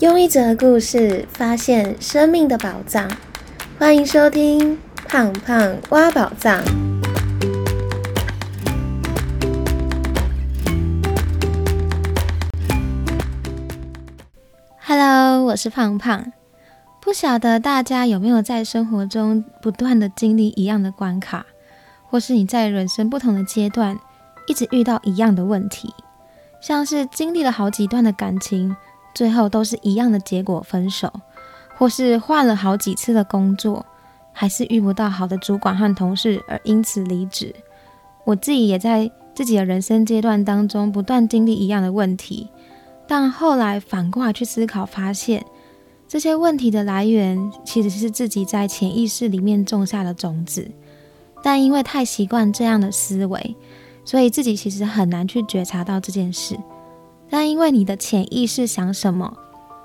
用一则故事发现生命的宝藏，欢迎收听《胖胖挖宝藏》。Hello，我是胖胖。不晓得大家有没有在生活中不断的经历一样的关卡，或是你在人生不同的阶段一直遇到一样的问题，像是经历了好几段的感情。最后都是一样的结果，分手，或是换了好几次的工作，还是遇不到好的主管和同事，而因此离职。我自己也在自己的人生阶段当中不断经历一样的问题，但后来反过来去思考，发现这些问题的来源其实是自己在潜意识里面种下的种子，但因为太习惯这样的思维，所以自己其实很难去觉察到这件事。但因为你的潜意识想什么，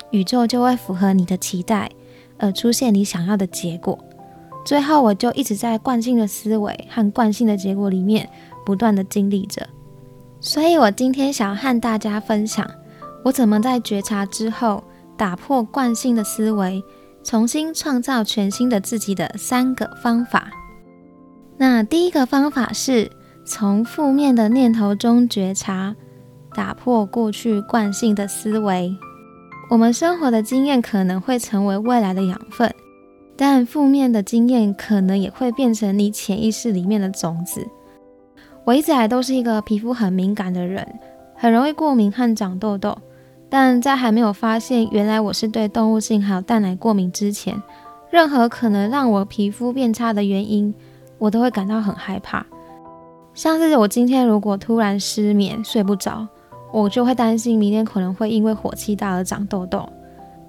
宇宙就会符合你的期待，而出现你想要的结果。最后，我就一直在惯性的思维和惯性的结果里面不断的经历着。所以，我今天想要和大家分享，我怎么在觉察之后打破惯性的思维，重新创造全新的自己的三个方法。那第一个方法是从负面的念头中觉察。打破过去惯性的思维，我们生活的经验可能会成为未来的养分，但负面的经验可能也会变成你潜意识里面的种子。我一直来都是一个皮肤很敏感的人，很容易过敏和长痘痘，但在还没有发现原来我是对动物性还有蛋奶过敏之前，任何可能让我皮肤变差的原因，我都会感到很害怕。像是我今天如果突然失眠睡不着。我就会担心明天可能会因为火气大而长痘痘。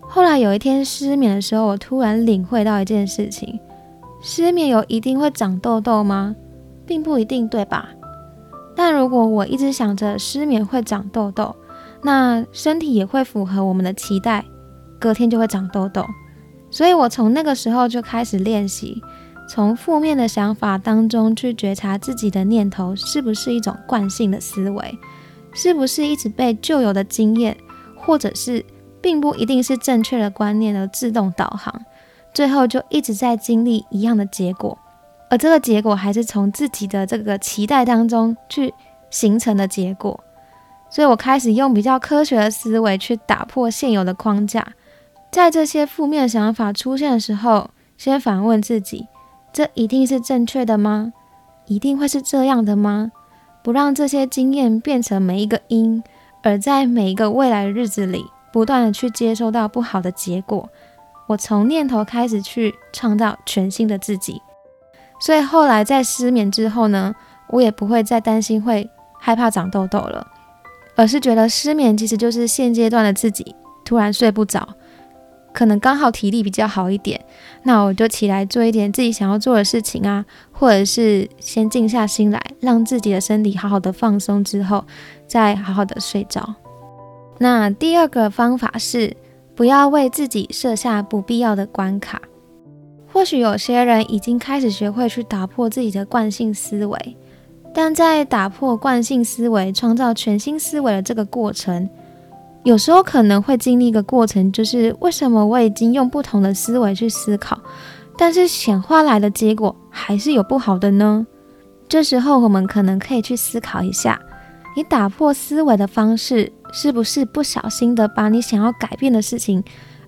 后来有一天失眠的时候，我突然领会到一件事情：失眠有一定会长痘痘吗？并不一定，对吧？但如果我一直想着失眠会长痘痘，那身体也会符合我们的期待，隔天就会长痘痘。所以我从那个时候就开始练习，从负面的想法当中去觉察自己的念头是不是一种惯性的思维。是不是一直被旧有的经验，或者是并不一定是正确的观念而自动导航，最后就一直在经历一样的结果，而这个结果还是从自己的这个期待当中去形成的结果。所以我开始用比较科学的思维去打破现有的框架，在这些负面想法出现的时候，先反问自己：这一定是正确的吗？一定会是这样的吗？不让这些经验变成每一个因，而在每一个未来的日子里，不断的去接收到不好的结果。我从念头开始去创造全新的自己，所以后来在失眠之后呢，我也不会再担心会害怕长痘痘了，而是觉得失眠其实就是现阶段的自己突然睡不着。可能刚好体力比较好一点，那我就起来做一点自己想要做的事情啊，或者是先静下心来，让自己的身体好好的放松之后，再好好的睡着。那第二个方法是不要为自己设下不必要的关卡。或许有些人已经开始学会去打破自己的惯性思维，但在打破惯性思维、创造全新思维的这个过程。有时候可能会经历一个过程，就是为什么我已经用不同的思维去思考，但是显化来的结果还是有不好的呢？这时候我们可能可以去思考一下，你打破思维的方式是不是不小心的把你想要改变的事情，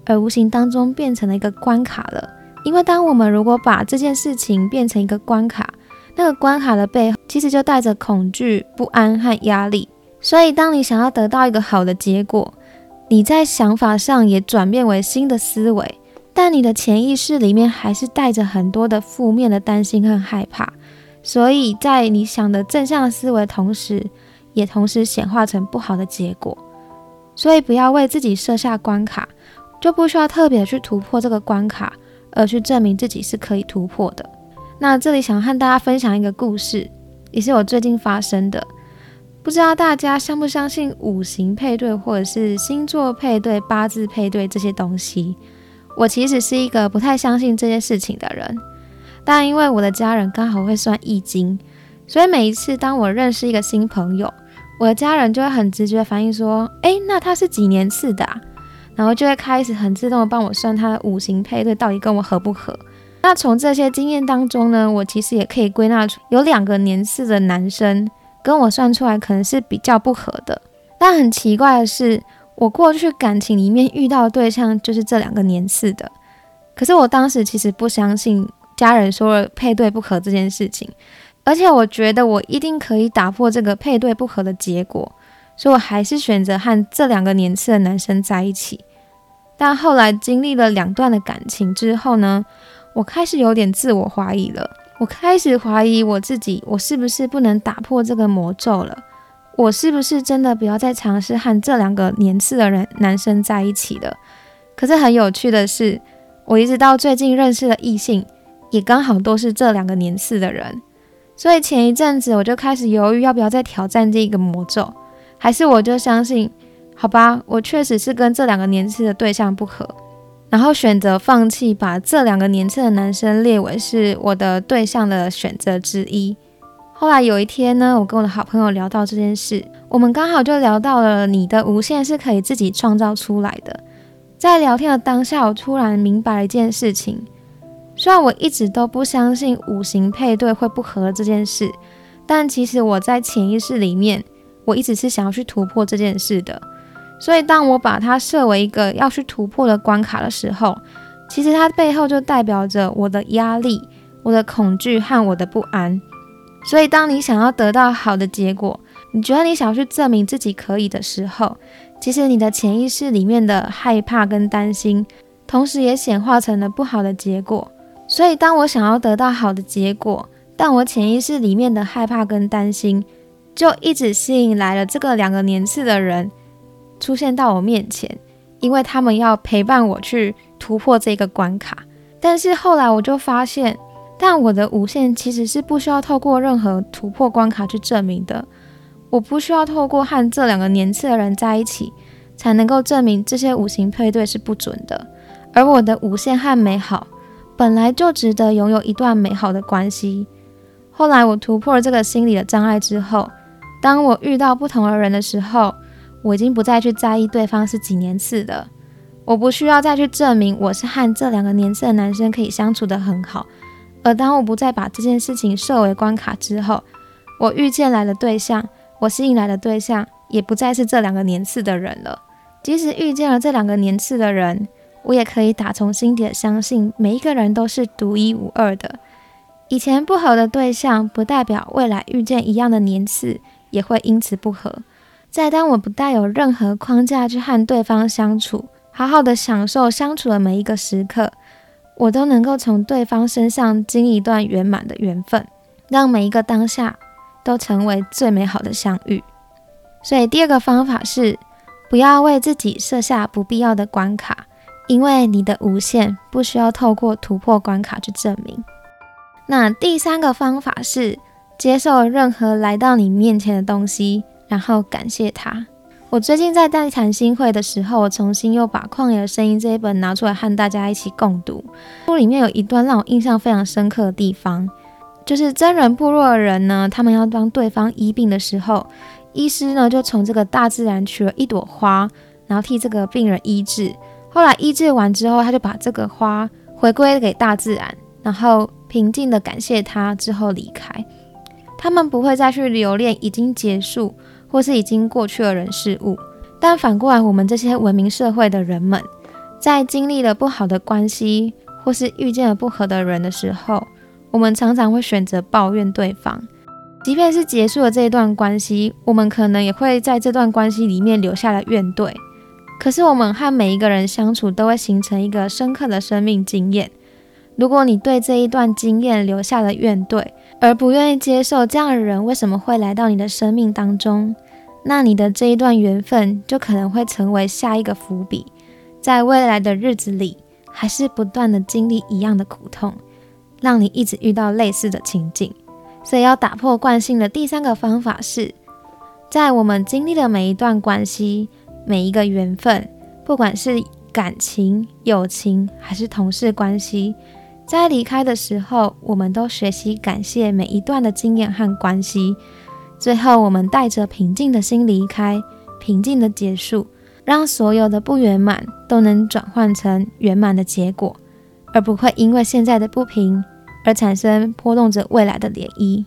而无形当中变成了一个关卡了？因为当我们如果把这件事情变成一个关卡，那个关卡的背后其实就带着恐惧、不安和压力。所以，当你想要得到一个好的结果，你在想法上也转变为新的思维，但你的潜意识里面还是带着很多的负面的担心和害怕。所以在你想的正向思维同时，也同时显化成不好的结果。所以，不要为自己设下关卡，就不需要特别去突破这个关卡，而去证明自己是可以突破的。那这里想和大家分享一个故事，也是我最近发生的。不知道大家相不相信五行配对，或者是星座配对、八字配对这些东西？我其实是一个不太相信这些事情的人，但因为我的家人刚好会算易经，所以每一次当我认识一个新朋友，我的家人就会很直觉反应说：“诶，那他是几年次的？然后就会开始很自动的帮我算他的五行配对到底跟我合不合。那从这些经验当中呢，我其实也可以归纳出有两个年次的男生跟我算出来可能是比较不合的。但很奇怪的是，我过去感情里面遇到的对象就是这两个年次的。可是我当时其实不相信家人说了配对不合这件事情，而且我觉得我一定可以打破这个配对不合的结果，所以我还是选择和这两个年次的男生在一起。但后来经历了两段的感情之后呢？我开始有点自我怀疑了，我开始怀疑我自己，我是不是不能打破这个魔咒了？我是不是真的不要再尝试和这两个年次的人男生在一起了？可是很有趣的是，我一直到最近认识的异性，也刚好都是这两个年次的人，所以前一阵子我就开始犹豫，要不要再挑战这个魔咒，还是我就相信，好吧，我确实是跟这两个年次的对象不合。然后选择放弃，把这两个年轻的男生列为是我的对象的选择之一。后来有一天呢，我跟我的好朋友聊到这件事，我们刚好就聊到了你的无限是可以自己创造出来的。在聊天的当下，我突然明白了一件事情：虽然我一直都不相信五行配对会不合这件事，但其实我在潜意识里面，我一直是想要去突破这件事的。所以，当我把它设为一个要去突破的关卡的时候，其实它背后就代表着我的压力、我的恐惧和我的不安。所以，当你想要得到好的结果，你觉得你想要去证明自己可以的时候，其实你的潜意识里面的害怕跟担心，同时也显化成了不好的结果。所以，当我想要得到好的结果，但我潜意识里面的害怕跟担心，就一直吸引来了这个两个年次的人。出现到我面前，因为他们要陪伴我去突破这个关卡。但是后来我就发现，但我的无限其实是不需要透过任何突破关卡去证明的。我不需要透过和这两个年次的人在一起，才能够证明这些五行配对是不准的。而我的无限和美好，本来就值得拥有一段美好的关系。后来我突破了这个心理的障碍之后，当我遇到不同的人的时候，我已经不再去在意对方是几年次的，我不需要再去证明我是和这两个年次的男生可以相处得很好。而当我不再把这件事情设为关卡之后，我遇见来的对象，我吸引来的对象，也不再是这两个年次的人了。即使遇见了这两个年次的人，我也可以打从心底的相信，每一个人都是独一无二的。以前不合的对象，不代表未来遇见一样的年次也会因此不合。在当我不带有任何框架去和对方相处，好好的享受相处的每一个时刻，我都能够从对方身上经一段圆满的缘分，让每一个当下都成为最美好的相遇。所以第二个方法是，不要为自己设下不必要的关卡，因为你的无限不需要透过突破关卡去证明。那第三个方法是，接受任何来到你面前的东西。然后感谢他。我最近在带谈心会的时候，我重新又把《旷野的声音》这一本拿出来和大家一起共读。书里面有一段让我印象非常深刻的地方，就是真人部落的人呢，他们要帮对方医病的时候，医师呢就从这个大自然取了一朵花，然后替这个病人医治。后来医治完之后，他就把这个花回归给大自然，然后平静的感谢他之后离开。他们不会再去留恋已经结束。或是已经过去的人事物，但反过来，我们这些文明社会的人们，在经历了不好的关系，或是遇见了不合的人的时候，我们常常会选择抱怨对方。即便是结束了这一段关系，我们可能也会在这段关系里面留下了怨怼。可是，我们和每一个人相处，都会形成一个深刻的生命经验。如果你对这一段经验留下了怨怼，而不愿意接受这样的人为什么会来到你的生命当中，那你的这一段缘分就可能会成为下一个伏笔，在未来的日子里，还是不断的经历一样的苦痛，让你一直遇到类似的情景。所以要打破惯性的第三个方法是，在我们经历的每一段关系、每一个缘分，不管是感情、友情还是同事关系。在离开的时候，我们都学习感谢每一段的经验和关系。最后，我们带着平静的心离开，平静的结束，让所有的不圆满都能转换成圆满的结果，而不会因为现在的不平而产生波动着未来的涟漪。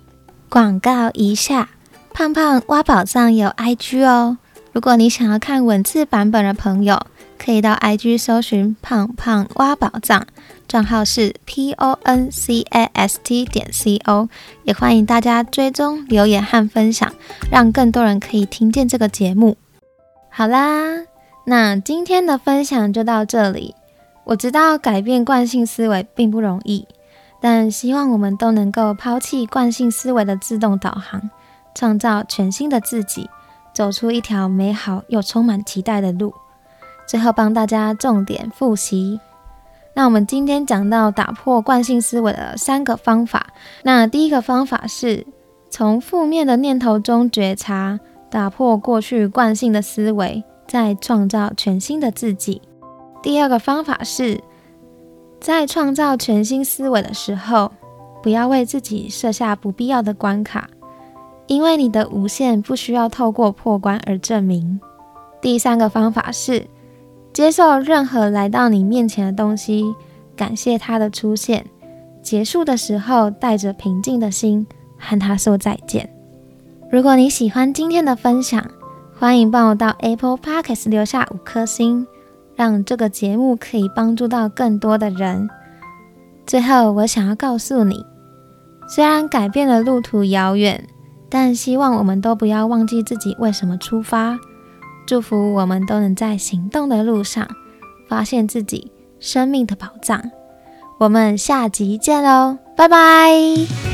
广告一下，胖胖挖宝藏有 IG 哦，如果你想要看文字版本的朋友，可以到 IG 搜寻胖胖挖宝藏，账号是 P O N C A S T 点 C O，也欢迎大家追踪留言和分享，让更多人可以听见这个节目。好啦。那今天的分享就到这里。我知道改变惯性思维并不容易，但希望我们都能够抛弃惯性思维的自动导航，创造全新的自己，走出一条美好又充满期待的路。最后帮大家重点复习。那我们今天讲到打破惯性思维的三个方法。那第一个方法是从负面的念头中觉察，打破过去惯性的思维。再创造全新的自己。第二个方法是，在创造全新思维的时候，不要为自己设下不必要的关卡，因为你的无限不需要透过破关而证明。第三个方法是，接受任何来到你面前的东西，感谢它的出现，结束的时候带着平静的心和它说再见。如果你喜欢今天的分享，欢迎帮我到 Apple Podcast 留下五颗星，让这个节目可以帮助到更多的人。最后，我想要告诉你，虽然改变的路途遥远，但希望我们都不要忘记自己为什么出发。祝福我们都能在行动的路上发现自己生命的宝藏。我们下集见喽，拜拜。